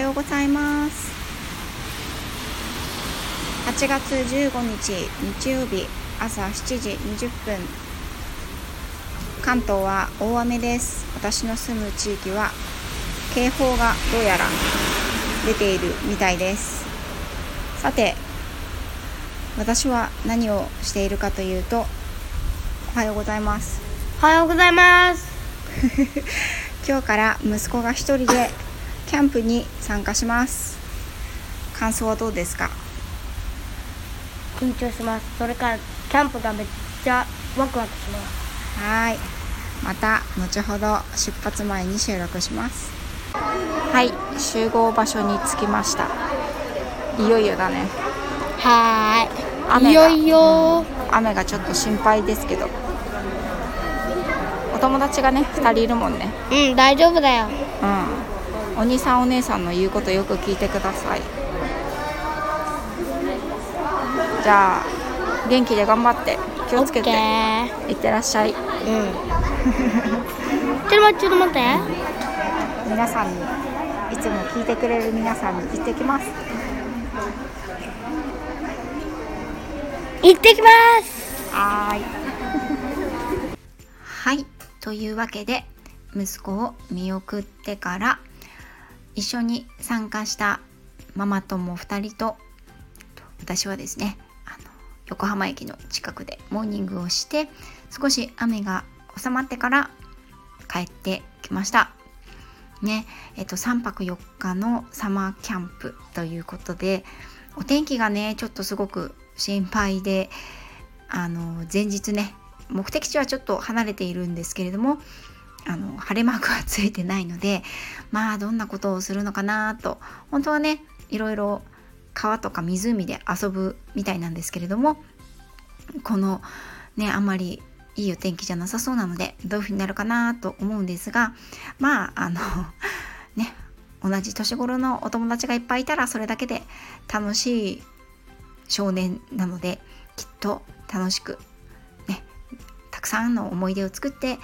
ようございます。8月15日日曜日朝7時20分関東は大雨です。私の住む地域は警報がどうやら出ているみたいです。さて私は何をしているかというとおはようございます。おはようございます。今日から息子が一人でキャンプに参加します。感想はどうですか？緊張します。それからキャンプがめっちゃワクワクします。はい。また後ほど出発前に収録します。はい。集合場所に着きました。いよいよだね。はー雨が。いいよ。いよ雨がちょっと心配ですけど。お友達がね2人いるもんね。うん大丈夫だよ。うんお兄さんお姉さんの言うことよく聞いてください。じゃあ元気で頑張って気をつけて。いってらっしゃい。うん。ちょっと待ってちょっと待って。皆さんにいつも聞いてくれる皆さんに行ってきます。行ってきます。はーい。はい。というわけで息子を見送ってから一緒に参加したママ友2人と私はですねあの横浜駅の近くでモーニングをして少し雨が収まってから帰ってきました。ねえっと、3泊4日のサマーキャンプということでお天気がねちょっとすごく心配であの前日ね目的地はちょっと離れているんですけれどもあの晴れマークはついてないのでまあどんなことをするのかなと。本当はねいろいろ川とか湖で遊ぶみたいなんですけれどもこのねあんまりいいお天気じゃなさそうなのでどういう風になるかなと思うんですがまああのね同じ年頃のお友達がいっぱいいたらそれだけで楽しい少年なのできっと楽しくねたくさんの思い出を作って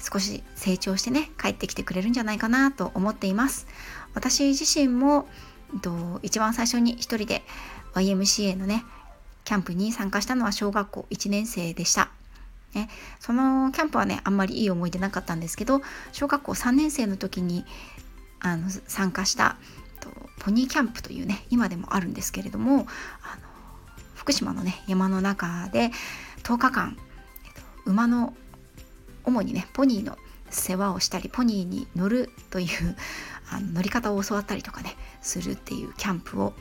少し成長してね帰ってきてくれるんじゃないかなと思っています。私自身もえっと一番最初に一人で YMCA のねキャンプに参加したのは小学校1年生でした。ね、そのキャンプはねあんまりいい思い出なかったんですけど小学校3年生の時にあの参加したとポニーキャンプというね今でもあるんですけれどもあの福島のね山の中で10日間、えっと、馬の主にねポニーの世話をしたりポニーに乗るという あの乗り方を教わったりとかねするっていうキャンプを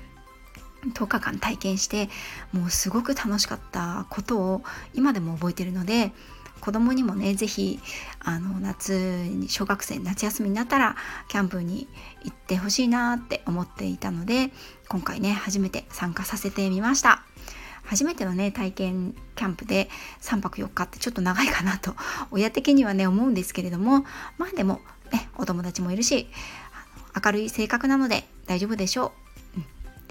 10日間体験してもうすごく楽しかったことを今でも覚えてるので子供にもね是非あの夏に小学生夏休みになったらキャンプに行ってほしいなって思っていたので今回ね初めて参加させてみました。初めてのね体験キャンプで3泊4日ってちょっと長いかなと 親的にはね思うんですけれどもまあでもねお友達もいるし明るい性格なので大丈夫でしょう。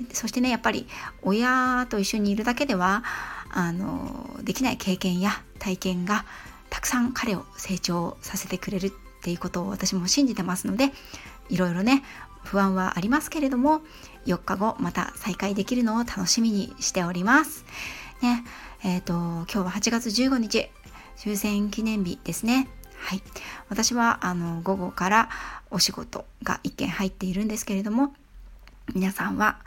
うん。そしてねやっぱり親と一緒にいるだけではあのできない経験や体験がたくさん彼を成長させてくれるっていうことを私も信じてますのでいろいろね不安はありますけれども4日後また再会できるのを楽しみにしております。ねえーと、今日は8月15日終戦記念日ですね。はい、私はあの午後からお仕事が1件入っているんですけれども皆さんは、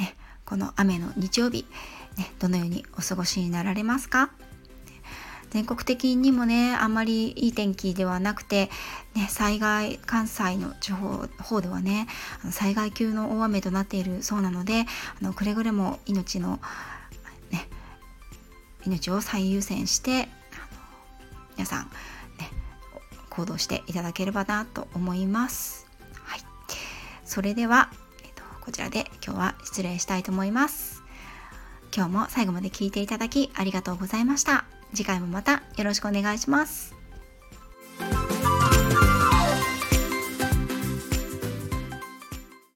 ね、この雨の日曜日、ね、どのようにお過ごしになられますか？全国的にもねあんまりいい天気ではなくて、ね、災害関西の地方方ではね災害級の大雨となっているそうなのであのくれぐれも命の、ね、命を最優先して皆さん、ね、行動していただければなと思います。はい、それではえっとこちらで今日は失礼したいと思います。今日も最後まで聞いていただきありがとうございました。次回もまたよろしくお願いします。